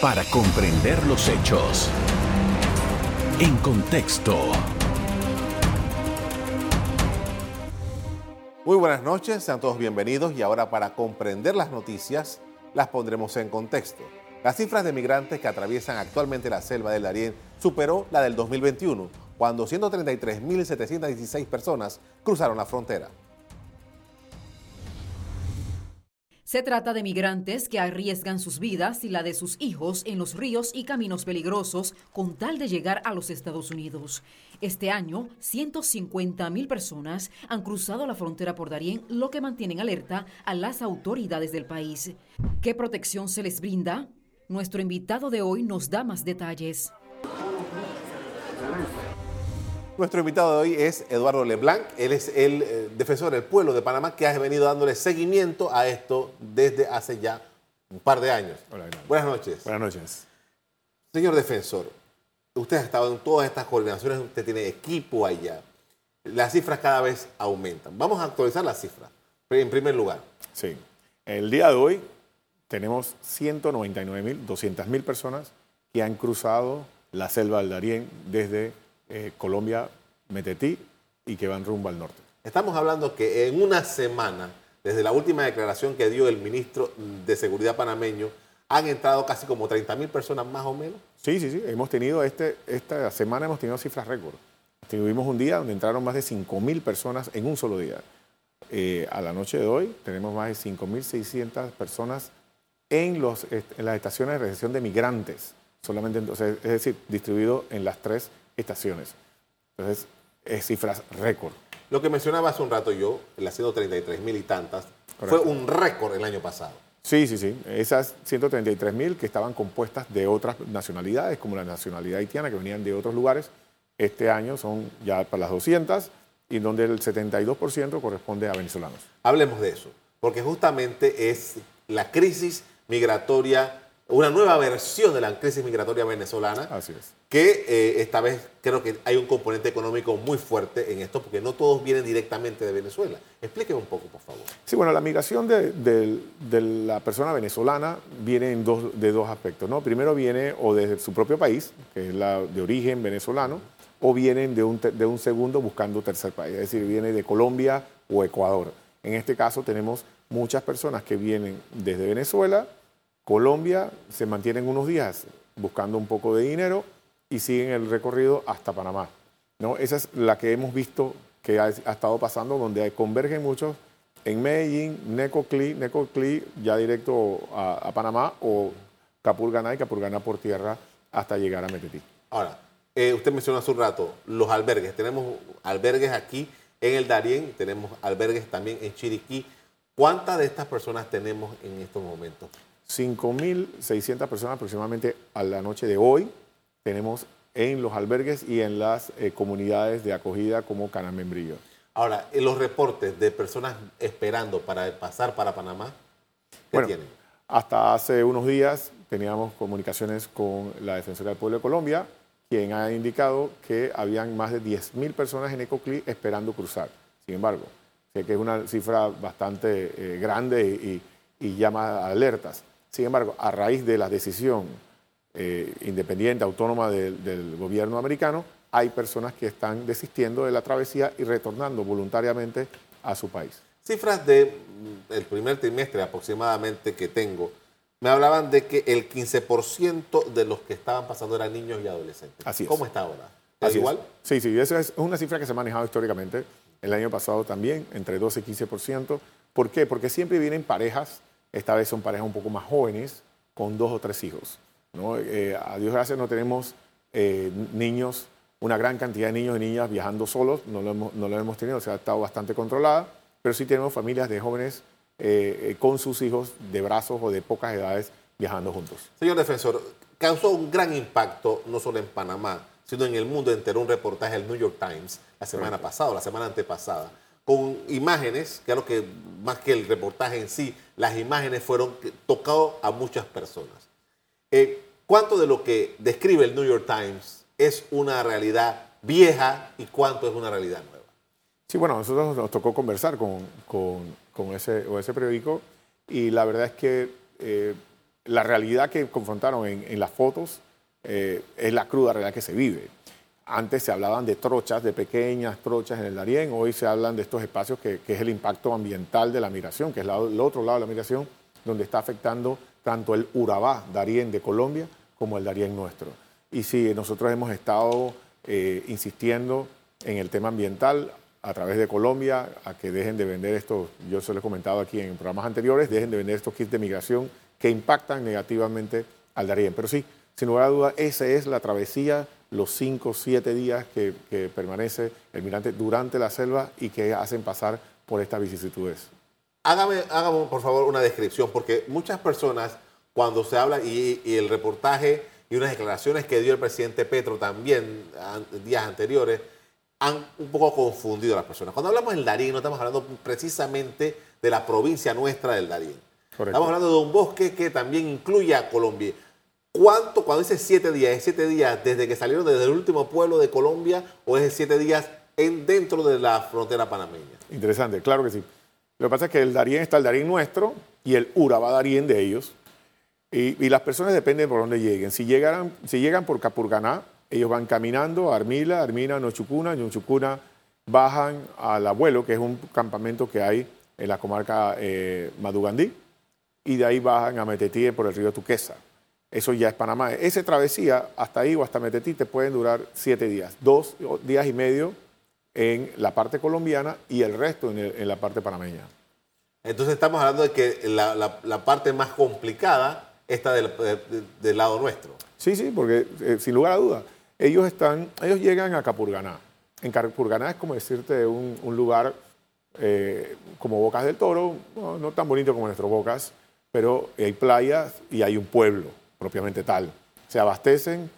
para comprender los hechos. En contexto. Muy buenas noches, sean todos bienvenidos y ahora para comprender las noticias las pondremos en contexto. Las cifras de migrantes que atraviesan actualmente la selva del Darién superó la del 2021, cuando 133.716 personas cruzaron la frontera. Se trata de migrantes que arriesgan sus vidas y la de sus hijos en los ríos y caminos peligrosos con tal de llegar a los Estados Unidos. Este año, 150 mil personas han cruzado la frontera por Darién, lo que mantienen alerta a las autoridades del país. ¿Qué protección se les brinda? Nuestro invitado de hoy nos da más detalles. Nuestro invitado de hoy es Eduardo Leblanc. Él es el eh, defensor del pueblo de Panamá que ha venido dándole seguimiento a esto desde hace ya un par de años. Buenas noches. Buenas noches. Señor defensor, usted ha estado en todas estas coordinaciones, usted tiene equipo allá. Las cifras cada vez aumentan. Vamos a actualizar las cifras. En primer lugar. Sí. El día de hoy tenemos 199.000, 200.000 personas que han cruzado la selva del Darién desde eh, Colombia, Metetí y que van rumbo al norte. Estamos hablando que en una semana, desde la última declaración que dio el ministro de Seguridad panameño, han entrado casi como 30 mil personas más o menos. Sí, sí, sí. Hemos tenido este, esta semana hemos tenido cifras récord. Tuvimos un día donde entraron más de 5 mil personas en un solo día. Eh, a la noche de hoy tenemos más de 5.600 personas en, los, en las estaciones de recepción de migrantes, solamente, entonces, es decir, distribuido en las tres estaciones. Entonces, es cifras récord. Lo que mencionaba hace un rato yo, las 133 mil y tantas, fue un récord el año pasado. Sí, sí, sí. Esas 133 mil que estaban compuestas de otras nacionalidades, como la nacionalidad haitiana, que venían de otros lugares, este año son ya para las 200 y donde el 72% corresponde a venezolanos. Hablemos de eso, porque justamente es la crisis migratoria una nueva versión de la crisis migratoria venezolana. Así es. Que eh, esta vez creo que hay un componente económico muy fuerte en esto, porque no todos vienen directamente de Venezuela. Explíqueme un poco, por favor. Sí, bueno, la migración de, la persona venezolana viene en dos, de dos aspectos. ¿no? Primero viene o desde su propio país, que es la de origen venezolano, o vienen de un, de un segundo buscando tercer país, es decir, viene de Colombia o Ecuador. En este caso tenemos muchas personas que vienen desde Venezuela, Colombia se mantienen unos días buscando un poco de dinero y siguen el recorrido hasta Panamá. ¿no? Esa es la que hemos visto que ha, estado pasando, donde convergen muchos en Medellín, Necoclí, Necoclí ya directo a, Panamá o Capurganá y Capurganá por tierra hasta llegar a Metetí. Ahora, eh, usted mencionó hace un rato los albergues. Tenemos albergues aquí en el Darién, tenemos albergues también en Chiriquí. ¿Cuántas de estas personas tenemos en estos momentos? 5.600 personas aproximadamente a la noche de hoy tenemos en los albergues y en las eh, comunidades de acogida como Canamembrillo. Ahora, en los reportes de personas esperando para pasar para Panamá, ¿qué tienen? Hasta hace unos días teníamos comunicaciones con la Defensoría del Pueblo de Colombia, quien ha indicado que habían más de 10.000 personas en Ecoclí esperando cruzar. Sin embargo, sé que es una cifra bastante eh, grande y, y llama alertas. Sin embargo, a raíz de la decisión eh, independiente, autónoma del, gobierno americano, hay personas que están desistiendo de la travesía y retornando voluntariamente a su país. Cifras del mm, primer trimestre aproximadamente que tengo, me hablaban de que el 15% de los que estaban pasando eran niños y adolescentes. Así ¿Cómo está ahora? ¿Es igual? Sí, sí, esa es una cifra que se ha manejado históricamente. El año pasado también, entre 12 y 15%. ¿Por qué? Porque siempre vienen parejas esta vez son parejas un poco más jóvenes, con dos o tres hijos. Eh, a Dios gracias no tenemos eh, niños, una gran cantidad de niños y niñas viajando solos, no lo, hemos, no lo hemos tenido, se ha estado bastante controlada, pero sí tenemos familias de jóvenes eh, con sus hijos de brazos o de pocas edades viajando juntos. Señor defensor, causó un gran impacto no solo en Panamá, sino en el mundo entero un reportaje del New York Times la semana pasada, la semana antepasada, con imágenes, claro que más que el reportaje en sí, las imágenes fueron tocadas a muchas personas. Eh, ¿Cuánto de lo que describe el New York Times es una realidad vieja y cuánto es una realidad nueva? Sí, bueno, nosotros nos tocó conversar con, con, ese, ese periódico y la verdad es que eh, la realidad que confrontaron en, las fotos eh, es la cruda realidad que se vive. Antes se hablaban de trochas, de pequeñas trochas en el Darién, hoy se hablan de estos espacios que, es el impacto ambiental de la migración, que es el otro lado de la migración, donde está afectando tanto el Urabá, Darién de Colombia, como el Darién nuestro. Y sí, nosotros hemos estado eh, insistiendo en el tema ambiental a través de Colombia a que dejen de vender estos, yo se lo he comentado aquí en programas anteriores, dejen de vender estos kits de migración que impactan negativamente al Darién. Pero sí, sin lugar a duda, esa es la travesía los cinco o siete días que, permanece el mirante durante la selva y que hacen pasar por estas vicisitudes. Hágame, hágame, por favor, una descripción, porque muchas personas, cuando se habla, y, el reportaje y unas declaraciones que dio el presidente Petro también días anteriores, han un poco confundido a las personas. Cuando hablamos del Darín, no estamos hablando precisamente de la provincia nuestra del Darín. Estamos hablando de un bosque que también incluye a Colombia. ¿Cuánto, cuando dice siete días, es siete días desde que salieron desde el último pueblo de Colombia o es siete días en, dentro de la frontera panameña? Interesante, claro que sí. Lo que pasa es que el Darién está el Darién nuestro y el Urabá Darién de ellos. Y, las personas dependen por dónde lleguen. Si, llegaran, si llegan por Capurganá, ellos van caminando a Armila, Armina, Nochucuna, Nochucuna bajan al Abuelo, que es un campamento que hay en la comarca eh, Madugandí, y de ahí bajan a Metetí por el río Tuquesa. Eso ya es Panamá. Esa travesía hasta ahí o hasta Metetí te pueden durar siete días, dos días y medio en la parte colombiana y el resto en, la parte panameña. Entonces estamos hablando de que la, parte más complicada está del, lado nuestro. Sí, sí, porque eh, sin lugar a dudas, ellos, están, ellos llegan a Capurganá. En Capurganá es como decirte un, lugar eh, como Bocas del Toro, no, tan bonito como nuestros Bocas, pero hay playas y hay un pueblo propiamente tal. Se abastecen,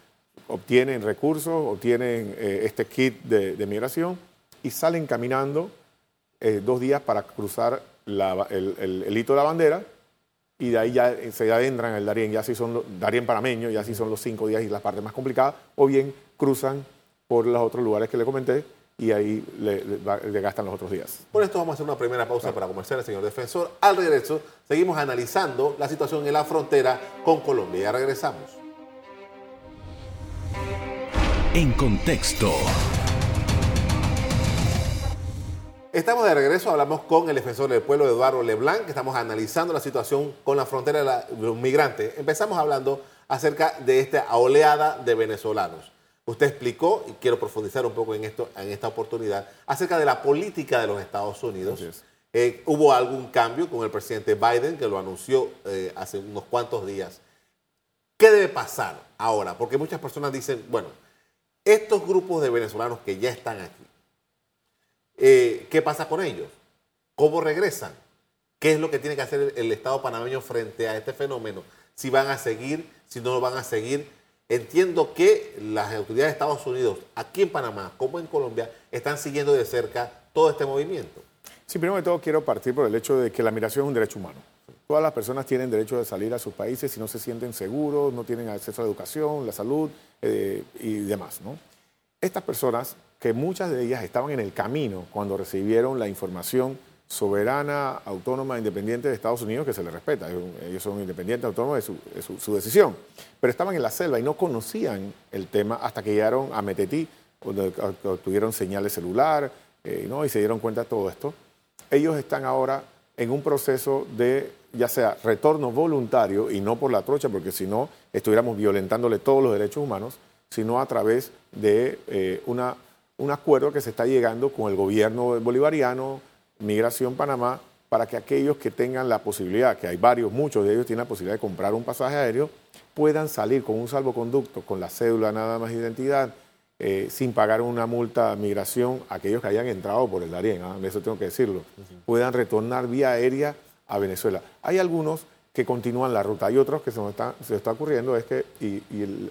obtienen recursos, obtienen eh, este kit de, migración y salen caminando eh, dos días para cruzar el, hito de la bandera y de ahí ya se adentran el Darién, ya si son Darién panameño, ya si son los cinco días y la parte más complicada, o bien cruzan por los otros lugares que le comenté y ahí le, gastan los otros días. Por esto vamos a hacer una primera pausa para conversar señor defensor. Al regreso, seguimos analizando la situación en la frontera con Colombia. Ya regresamos. En contexto. Estamos de regreso, hablamos con el defensor del pueblo, Eduardo Leblanc, que estamos analizando la situación con la frontera de los migrantes. Empezamos hablando acerca de esta oleada de venezolanos. Usted explicó, y quiero profundizar un poco en, esto, en esta oportunidad, acerca de la política de los Estados Unidos. Eh, hubo algún cambio con el presidente Biden, que lo anunció eh, hace unos cuantos días. ¿Qué debe pasar ahora? Porque muchas personas dicen, bueno, estos grupos de venezolanos que ya están aquí, eh, ¿qué pasa con ellos? ¿Cómo regresan? ¿Qué es lo que tiene que hacer el Estado panameño frente a este fenómeno? Si van a seguir, si no lo van a seguir Entiendo que las autoridades de Estados Unidos, aquí en Panamá como en Colombia, están siguiendo de cerca todo este movimiento. Sí, primero de todo quiero partir por el hecho de que la migración es un derecho humano. Todas las personas tienen derecho de salir a sus países si no se sienten seguros, no tienen acceso a la educación, la salud eh, y demás. ¿no? Estas personas, que muchas de ellas estaban en el camino cuando recibieron la información soberana, autónoma, independiente de Estados Unidos, que se les respeta. Ellos son independientes, autónomos de su, decisión. Pero estaban en la selva y no conocían el tema hasta que llegaron a Metetí, donde obtuvieron señal de celular eh, ¿no? y se dieron cuenta de todo esto. Ellos están ahora en un proceso de, ya sea retorno voluntario y no por la trocha, porque si no estuviéramos violentándole todos los derechos humanos, sino a través de eh, una, un acuerdo que se está llegando con el gobierno bolivariano, Migración Panamá para que aquellos que tengan la posibilidad, que hay varios, muchos de ellos tienen la posibilidad de comprar un pasaje aéreo, puedan salir con un salvoconducto, con la cédula nada más de identidad, eh, sin pagar una multa de migración, aquellos que hayan entrado por el Darién, ¿ah? eso tengo que decirlo, puedan retornar vía aérea a Venezuela. Hay algunos que continúan la ruta, hay otros que se nos está, se está ocurriendo, es que, y,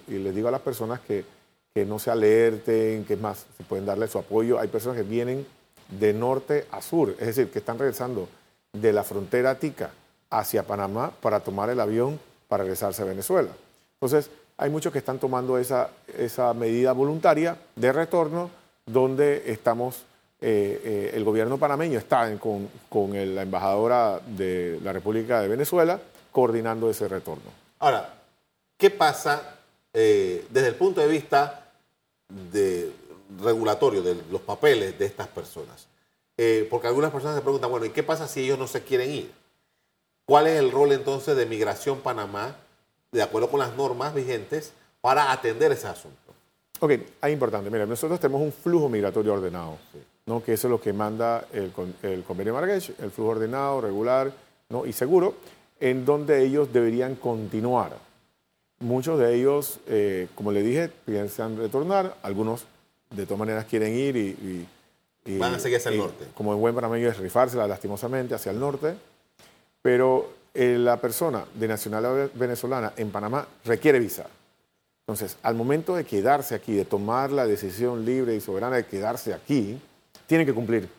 les digo a las personas que, que no se alerten, que es más, se pueden darle su apoyo, hay personas que vienen de norte a sur, es decir, que están regresando de la frontera tica hacia Panamá para tomar el avión para regresarse a Venezuela. Entonces, hay muchos que están tomando esa, esa medida voluntaria de retorno, donde estamos, eh, eh, el gobierno panameño está con, la embajadora de la República de Venezuela coordinando ese retorno. Ahora, ¿qué pasa eh, desde el punto de vista de regulatorio de los papeles de estas personas? Eh, porque algunas personas se preguntan, bueno, ¿y qué pasa si ellos no se quieren ir? ¿Cuál es el rol entonces de Migración Panamá, de acuerdo con las normas vigentes, para atender ese asunto? Ok, es importante. Mira, nosotros tenemos un flujo migratorio ordenado, ¿no? que eso es lo que manda el, el convenio de Marrakech, el flujo ordenado, regular ¿no? y seguro, en donde ellos deberían continuar. Muchos de ellos, eh, como le dije, piensan retornar, algunos de todas maneras quieren ir y... Van a seguir hacia el norte. Como en buen panameño es rifársela lastimosamente hacia el norte, pero eh, la persona de nacionalidad venezolana en Panamá requiere visa. Entonces, al momento de quedarse aquí, de tomar la decisión libre y soberana de quedarse aquí, tienen que cumplir,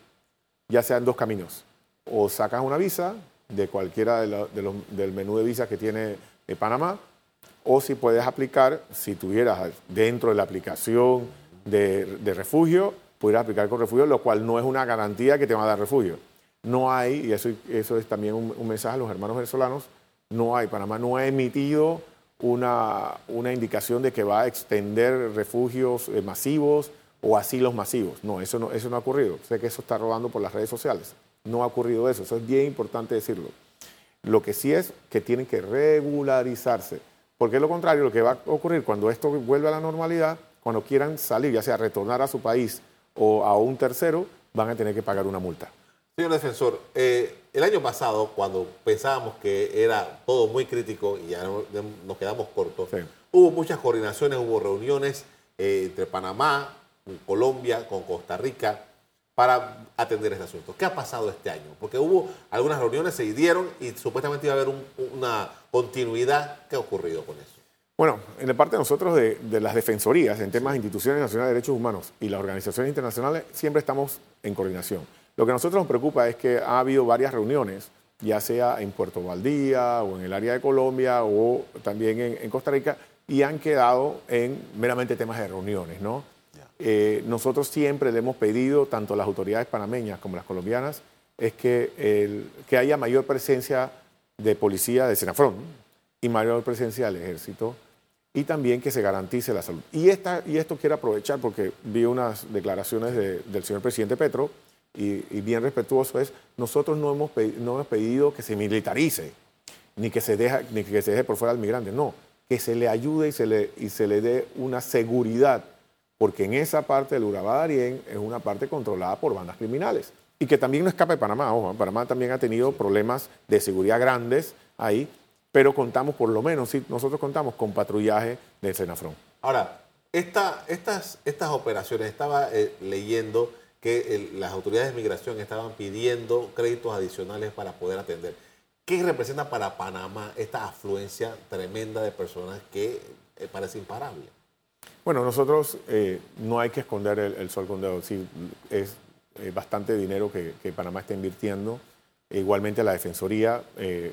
ya sean dos caminos. O sacas una visa de cualquiera del menú de visas que tiene eh, Panamá, o si puedes aplicar, si tuvieras dentro de la aplicación de, refugio, pudieras aplicar con refugio, lo cual no es una garantía que te va a dar refugio. No hay, y eso, eso es también un, mensaje a los hermanos venezolanos, no hay, Panamá no ha emitido una, una indicación de que va a extender refugios eh, masivos o asilos masivos. No eso, no, eso no ha ocurrido. Sé que eso está rodando por las redes sociales. No ha ocurrido eso. Eso es bien importante decirlo. Lo que sí es que tienen que regularizarse. Porque lo contrario, lo que va a ocurrir cuando esto vuelva a la normalidad, cuando quieran salir, ya sea retornar a su país o a un tercero, van a tener que pagar una multa. Señor defensor, eh, el año pasado, cuando pensábamos que era todo muy crítico y ya nos quedamos cortos, hubo muchas coordinaciones, hubo reuniones eh, entre Panamá, Colombia, con Costa Rica, para atender este asunto. ¿Qué ha pasado este año? Porque hubo algunas reuniones, se dieron y supuestamente iba a haber una continuidad. ¿Qué ha ocurrido con eso? Bueno, en la parte de nosotros de, de las defensorías en temas de instituciones nacionales de derechos humanos y las organizaciones internacionales, siempre estamos en coordinación. Lo que a nosotros nos preocupa es que ha habido varias reuniones, ya sea en Puerto Valdía o en el área de Colombia o también en, Costa Rica, y han quedado en meramente temas de reuniones, ¿no? Eh, nosotros siempre le hemos pedido, tanto a las autoridades panameñas como las colombianas, es que, que haya mayor presencia de policía de Senafrón y mayor presencia del ejército y también que se garantice la salud. Y, esta, y esto quiero aprovechar porque vi unas declaraciones del señor presidente Petro, y, bien respetuoso es, nosotros no hemos, no hemos pedido que se militarice, ni que se, deja, ni que se deje por fuera al migrante, no, que se le ayude y se le, y se le dé una seguridad, porque en esa parte del Urabá Darién es una parte controlada por bandas criminales. Y que también no escapa de Panamá, ojo, Panamá también ha tenido problemas de seguridad grandes ahí, pero contamos por lo menos, sí, nosotros contamos con patrullaje del Senafrón. Ahora, esta, estas, estas operaciones, estaba eh, leyendo que las autoridades de migración estaban pidiendo créditos adicionales para poder atender. ¿Qué representa para Panamá esta afluencia tremenda de personas que eh, parece imparable? Bueno, nosotros eh, no hay que esconder el, sol con dedo. Sí, es eh, bastante dinero que, Panamá está invirtiendo. igualmente la Defensoría,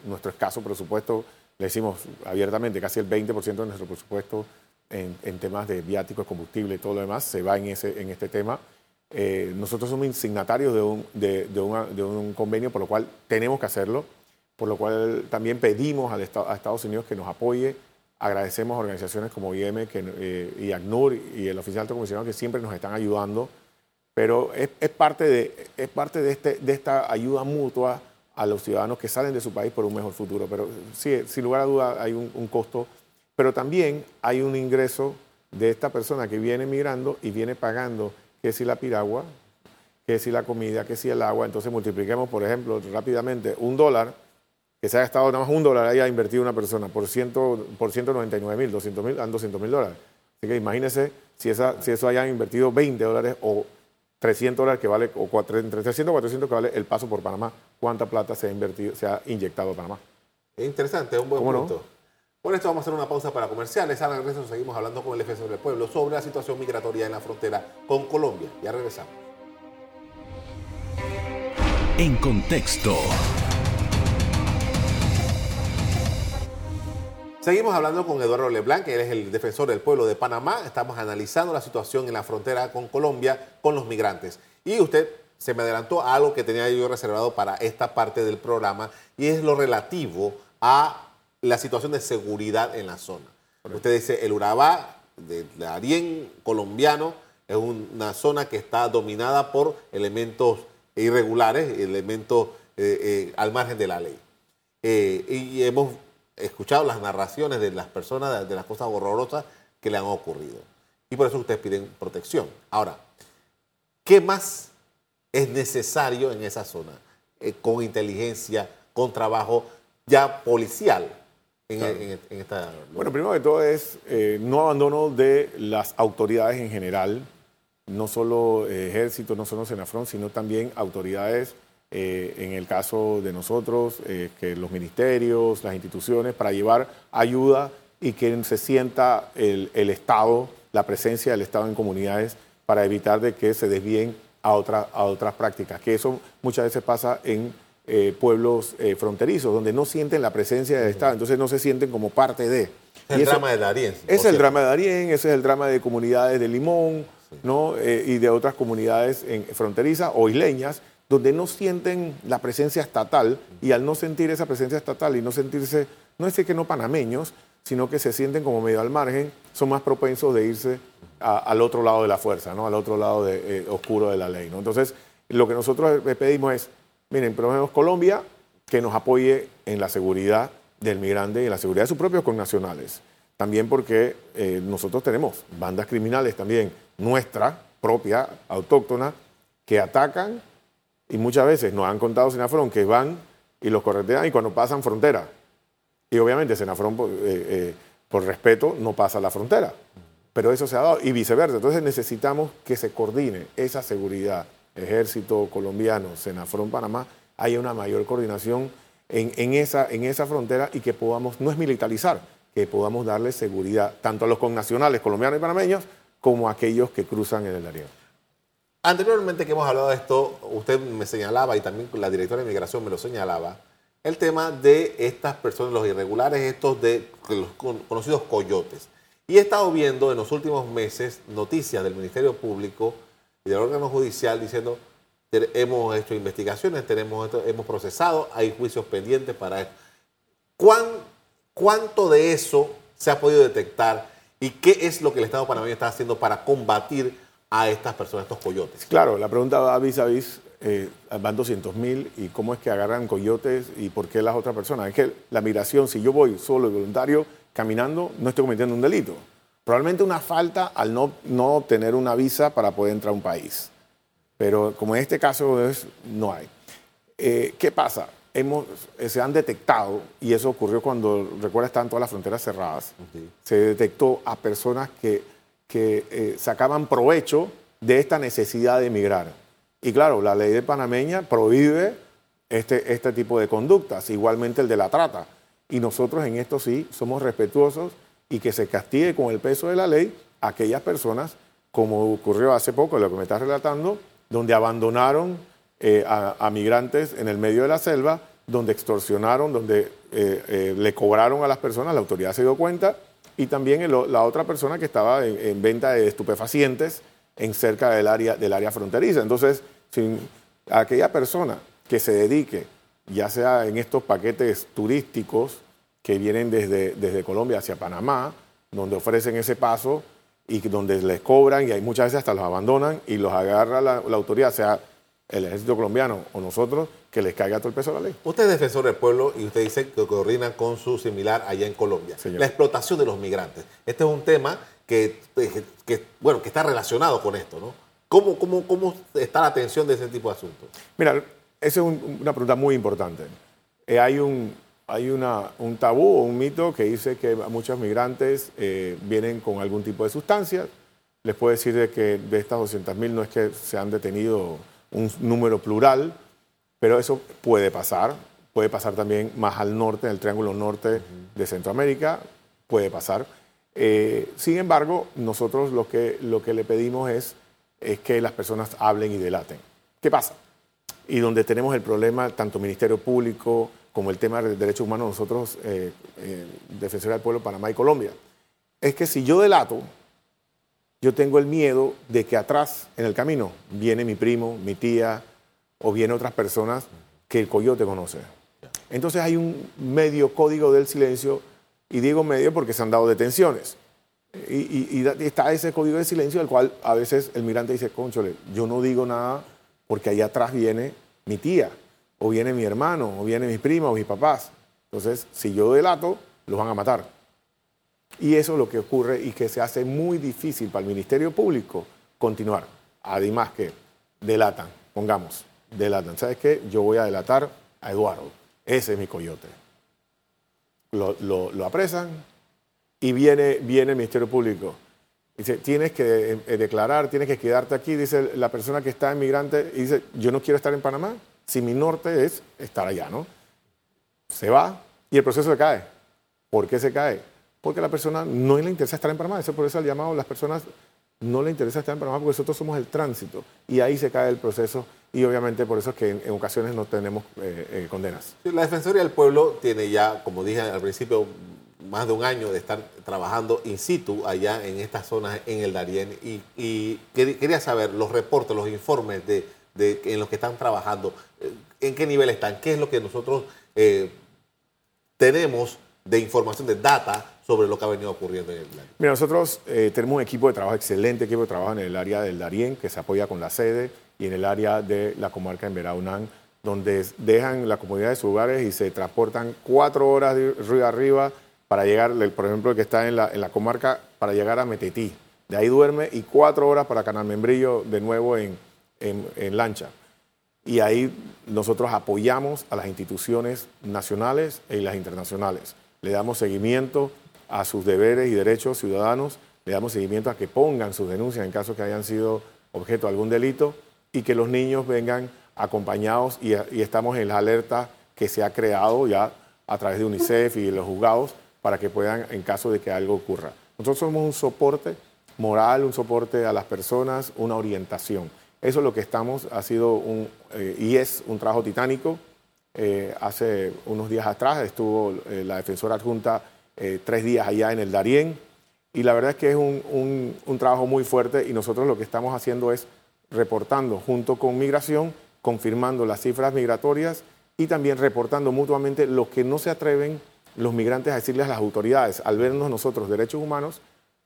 nuestro escaso presupuesto, le decimos abiertamente, casi el 20% de nuestro presupuesto en, temas de viáticos, combustible y todo lo demás se va en, ese, en este tema. Eh, nosotros somos signatarios de un, de, de, un, convenio, por lo cual tenemos que hacerlo, por lo cual también pedimos a Estados Unidos que nos apoye. Agradecemos a organizaciones como IEM que, eh, y ACNUR y el Oficial Alto Comisionado que siempre nos están ayudando, pero es, es parte, de, es parte de, este, de esta ayuda mutua a los ciudadanos que salen de su país por un mejor futuro. Pero sí, sin lugar a duda hay un, un costo, pero también hay un ingreso de esta persona que viene migrando y viene pagando que si la piragua, que si la comida, que si el agua. Entonces multipliquemos, por ejemplo, rápidamente un dólar, que se ha gastado nada más un dólar, haya invertido una persona por, ciento, por 199 mil, 200 mil, 200 mil dólares. Así que imagínese si, esa, si eso hayan invertido 20 dólares o 300 dólares que vale, o entre 300 y 400 que vale el paso por Panamá, cuánta plata se ha invertido, se ha inyectado a Panamá. Es interesante, es un buen punto. Por esto vamos a hacer una pausa para comerciales. Al regreso seguimos hablando con el defensor del pueblo sobre la situación migratoria en la frontera con Colombia. Ya regresamos. En contexto. Seguimos hablando con Eduardo Leblanc, que él es el defensor del pueblo de Panamá. Estamos analizando la situación en la frontera con Colombia con los migrantes. Y usted se me adelantó a algo que tenía yo reservado para esta parte del programa y es lo relativo a la situación de seguridad en la zona. Usted dice, el Urabá, de Arién colombiano, es una zona que está dominada por elementos irregulares, elementos eh, eh, al margen de la ley. Eh, y hemos escuchado las narraciones de las personas de, las cosas horrorosas que le han ocurrido. Y por eso ustedes piden protección. Ahora, ¿qué más es necesario en esa zona? con inteligencia, con trabajo ya policial en, esta... Bueno, primero de todo es no abandono de las autoridades en general, no solo ejército, no solo Senafrón, sino también autoridades, eh, en el caso de nosotros, eh, que los ministerios, las instituciones, para llevar ayuda y que se sienta el, Estado, la presencia del Estado en comunidades para evitar de que se desvíen a, a otras prácticas, que eso muchas veces pasa en eh, pueblos fronterizos, donde no sienten la presencia del Estado, entonces no se sienten como parte de. Es el drama de Darién. Es el drama de Darién, ese es el drama de comunidades de Limón, ¿no? Y de otras comunidades en, fronterizas o isleñas, donde no sienten la presencia estatal y al no sentir esa presencia estatal y no sentirse, no es que no panameños, sino que se sienten como medio al margen, son más propensos de irse al otro lado de la fuerza, ¿no? al otro lado eh, oscuro de la ley. ¿no? Entonces, lo que nosotros pedimos es, miren, por ejemplo, Colombia, que nos apoye en la seguridad del migrante y en la seguridad de sus propios connacionales. También porque eh, nosotros tenemos bandas criminales también nuestra, propia, autóctona, que atacan y muchas veces nos han contado Senafrón que van y los corretean y cuando pasan frontera. Y obviamente Senafrón, eh, eh, por respeto, no pasa la frontera. Pero eso se ha dado y viceversa. Entonces necesitamos que se coordine esa seguridad. Ejército colombiano, Senafrón Panamá, haya una mayor coordinación en, esa, en esa frontera y que podamos, no es militarizar, que podamos darle seguridad tanto a los connacionales colombianos y panameños como aquellos que cruzan en el área. Anteriormente que hemos hablado de esto, usted me señalaba y también la directora de Migración me lo señalaba, el tema de estas personas, los irregulares, estos de los conocidos coyotes. Y he estado viendo en los últimos meses noticias del Ministerio Público y del órgano judicial diciendo hemos hecho investigaciones, tenemos hemos procesado, hay juicios pendientes para esto. ¿Cuánto de eso se ha podido detectar ¿Y qué es lo que el Estado panameño está haciendo para combatir a estas personas, a estos coyotes? Claro, la pregunta va vis a vis, eh, van 200 mil y cómo es que agarran coyotes y por qué las otras personas. Es que la migración, si yo voy solo y voluntario caminando, no estoy cometiendo un delito. Probablemente una falta al no, no obtener una visa para poder entrar a un país. Pero como en este caso es, no hay. Eh, ¿Qué pasa? hemos, eh, se han detectado, y eso ocurrió cuando, recuerda, estaban todas las fronteras cerradas, se detectó a personas que, que eh, sacaban provecho de esta necesidad de emigrar. Y claro, la ley de panameña prohíbe este, este tipo de conductas, igualmente el de la trata. Y nosotros en esto sí somos respetuosos y que se castigue con el peso de la ley a aquellas personas, como ocurrió hace poco, lo que me estás relatando, donde abandonaron eh, a, migrantes en el medio de la selva, donde extorsionaron, donde eh, le cobraron a las personas, la autoridad se dio cuenta, y también la otra persona que estaba en, venta de estupefacientes en cerca del área, del área fronteriza. Entonces, sin aquella persona que se dedique, ya sea en estos paquetes turísticos que vienen desde, desde Colombia hacia Panamá, donde ofrecen ese paso y donde les cobran y hay muchas veces hasta los abandonan y los agarra la autoridad, sea el ejército colombiano o nosotros, que les caiga todo el peso de la ley. Usted es defensor del pueblo y usted dice que coordina con su similar allá en Colombia. La explotación de los migrantes. Este es un tema que, bueno, que está relacionado con esto, ¿no? ¿Cómo, cómo, cómo está la atención de ese tipo de asuntos? Mira, esa es una pregunta muy importante. Eh, hay un, hay una, un tabú o un mito que dice que muchos migrantes eh, vienen con algún tipo de sustancia. Les puedo decir de que de estas 200.000 no es que se han detenido un número plural, pero eso puede pasar. Puede pasar también más al norte, en el triángulo norte de Centroamérica, puede pasar. Eh, sin embargo, nosotros lo que, lo que le pedimos es, es que las personas hablen y delaten. ¿Qué pasa? Y donde tenemos el problema, tanto Ministerio Público como el tema de derechos humanos, nosotros, eh, eh, Defensores del Pueblo, Panamá y Colombia, es que si yo delato, yo tengo el miedo de que atrás, en el camino, viene mi primo, mi tía o viene otras personas que el coyote conoce. Entonces hay un medio código del silencio, y digo medio porque se han dado detenciones. Y, está ese código de silencio, al cual a veces el migrante dice, conchole, yo no digo nada porque allá atrás viene mi tía, o viene mi hermano, o viene mi prima, o mis papás. Entonces, si yo delato, los van a matar. Y eso es lo que ocurre y que se hace muy difícil para el Ministerio Público continuar. Además que delatan, pongamos, delatan. ¿Sabes qué? Yo voy a delatar a Eduardo. Ese es mi coyote. Lo, lo, apresan y viene, viene el Ministerio Público. Dice, tienes que eh, declarar, tienes que quedarte aquí. Dice la persona que está inmigrante y dice, yo no quiero estar en Panamá si mi norte es estar allá, ¿no? Se va y el proceso se cae. ¿Por qué se cae? Porque a la persona no le interesa estar en Panamá. Eso por eso el llamado, las personas no le interesa estar en Panamá porque nosotros somos el tránsito. Y ahí se cae el proceso y obviamente por eso es que en, ocasiones no tenemos eh, eh, condenas. la Defensoría del Pueblo tiene ya, como dije al principio, más de un año de estar trabajando in situ allá en estas zonas en el Darién y, quería saber los reportes, los informes de, en los que están trabajando, eh, en qué nivel están, qué es lo que nosotros tenemos de información, de data sobre lo que ha venido ocurriendo en el Darién. Mira, nosotros tenemos un equipo de trabajo excelente, equipo de trabajo en el área del Darién, que se apoya con la sede y en el área de la comarca en Veraunán, donde dejan la comunidad de sus hogares y se transportan cuatro horas de río arriba para llegar, por ejemplo, el que está en la, comarca, para llegar a Metetí. De ahí duerme y cuatro horas para Canal Membrillo de nuevo en, en, lancha. Y ahí nosotros apoyamos a las instituciones nacionales y las internacionales. Le damos seguimiento a sus deberes y derechos ciudadanos, le damos seguimiento a que pongan sus denuncias en caso que hayan sido objeto de algún delito y que los niños vengan acompañados y, estamos en la alerta que se ha creado ya a través de UNICEF y de los juzgados para que puedan, en caso de que algo ocurra. Nosotros somos un soporte moral, un soporte a las personas, una orientación. Eso es lo que estamos, ha sido un, eh, y es un trabajo titánico. Eh, hace unos días atrás estuvo eh, la defensora adjunta tres días allá en el Darién y la verdad es que es un, un trabajo muy fuerte y nosotros lo que estamos haciendo es reportando junto con migración, confirmando las cifras migratorias y también reportando mutuamente lo que no se atreven los migrantes a decirles a las autoridades. Al vernos nosotros derechos humanos,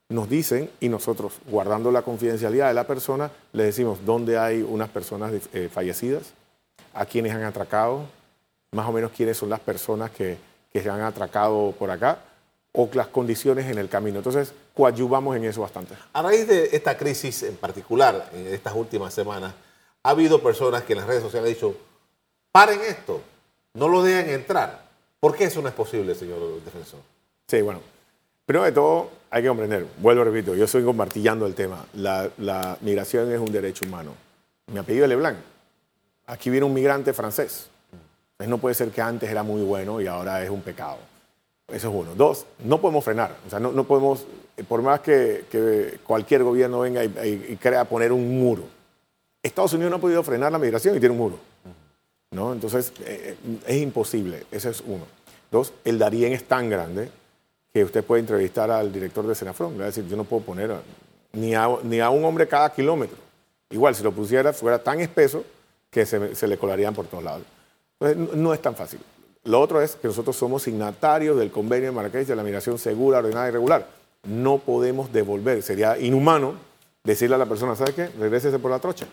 nos dicen y nosotros, guardando la confidencialidad de la persona, le decimos dónde hay unas personas eh, fallecidas, a quienes han atracado, más o menos quiénes son las personas que, que se han atracado por acá o las condiciones en el camino. Entonces, coadyuvamos en eso bastante. A raíz de esta crisis en particular, en estas últimas semanas, ha habido personas que en las redes sociales han dicho, paren esto, no lo dejen entrar. ¿Por qué eso no es posible, señor defensor? Sí, bueno, primero de todo hay que comprender, vuelvo a repito, yo soy martillando el tema, la, la migración es un derecho humano. Mi apellido es Leblanc. Aquí viene un migrante francés. Entonces no puede ser que antes era muy bueno y ahora es un pecado. Eso es uno. Dos, no podemos frenar. O sea, no, no podemos, por más que, cualquier gobierno venga y, crea poner un muro. Estados Unidos no ha podido frenar la migración y tiene un muro. ¿no? Entonces, eh, es imposible. Ese es uno. Dos, el Darién es tan grande que usted puede entrevistar al director de Senafron. Le va a decir, yo no puedo poner ni, a, ni a un hombre cada kilómetro. Igual, si lo pusiera, fuera tan espeso que se, se le colarían por todos lados. Entonces, no es tan fácil. Lo otro es que nosotros somos signatarios del convenio de Marrakech de la migración segura, ordenada y regular. No podemos devolver, sería inhumano decirle a la persona, ¿sabe qué? Regrésese por la trocha.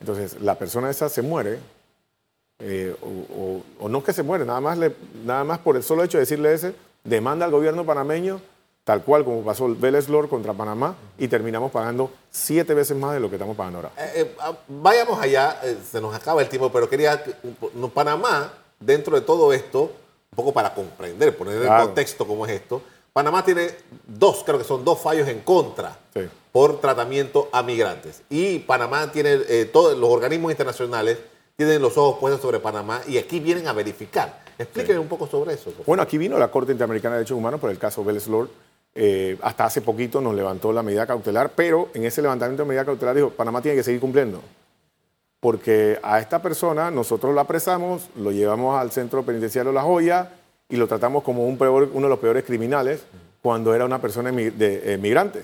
Entonces, la persona esa se muere, eh, o, no que se muere, nada más, le, nada más por el solo hecho de decirle ese, demanda al gobierno panameño, tal cual como pasó el Vélez Lord contra Panamá, y terminamos pagando siete veces más de lo que estamos pagando ahora. Eh, eh, ah, vayamos allá, se nos acaba el tiempo, pero quería, Panamá dentro de todo esto, un poco para comprender, poner en contexto cómo es esto, Panamá tiene dos, creo que son dos fallos en contra por tratamiento a migrantes. Y Panamá tiene, eh, todos los organismos internacionales tienen los ojos puestos sobre Panamá y aquí vienen a verificar. Explíquenme un poco sobre eso. Bueno, aquí vino la Corte Interamericana de Derechos Humanos por el caso Vélez Lord. Eh, hasta hace poquito nos levantó la medida cautelar, pero en ese levantamiento de medida cautelar dijo, Panamá tiene que seguir cumpliendo porque a esta persona nosotros la apresamos, lo llevamos al centro penitenciario La Joya y lo tratamos como un uno de los peores criminales cuando era una persona de, migrante.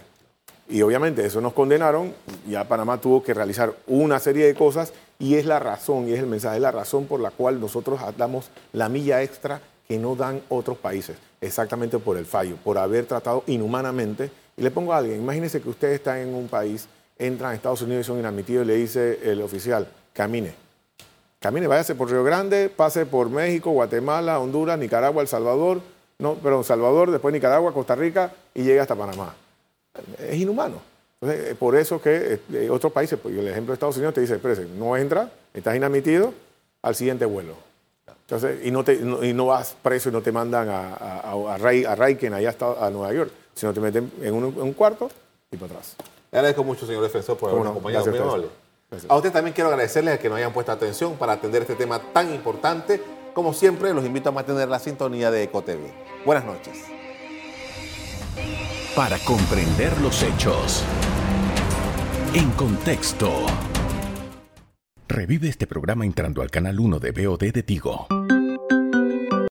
Y obviamente eso nos condenaron, ya Panamá tuvo que realizar una serie de cosas y es la razón, y es el mensaje, la razón por la cual nosotros damos la milla extra que no dan otros países, exactamente por el fallo, por haber tratado inhumanamente. Y le pongo a alguien, imagínese que usted está en un país, entran a Estados Unidos y son inadmitidos le dice el oficial, camine. Camine, váyase por Río Grande, pase por México, Guatemala, Honduras, Nicaragua, El Salvador, no, perdón, Salvador, después Nicaragua, Costa Rica y llega hasta Panamá. Es inhumano. Entonces, por eso que eh, otros países, pues el ejemplo de Estados Unidos te dice, espérese, no entra, estás inadmitido, al siguiente vuelo. Entonces, y no, te, y no vas preso y no te mandan a, a, a, a allá a Nueva York, sino te meten en un, en un cuarto y para atrás. Le agradezco mucho, señor defensor, por habernos acompañado. Muy amable. A usted también quiero agradecerles a que nos hayan puesto atención para atender este tema tan importante. Como siempre, los invito a mantener la sintonía de EcoTV. Buenas noches. Para comprender los hechos. En contexto. Revive este programa entrando al canal 1 de BOD de Tigo.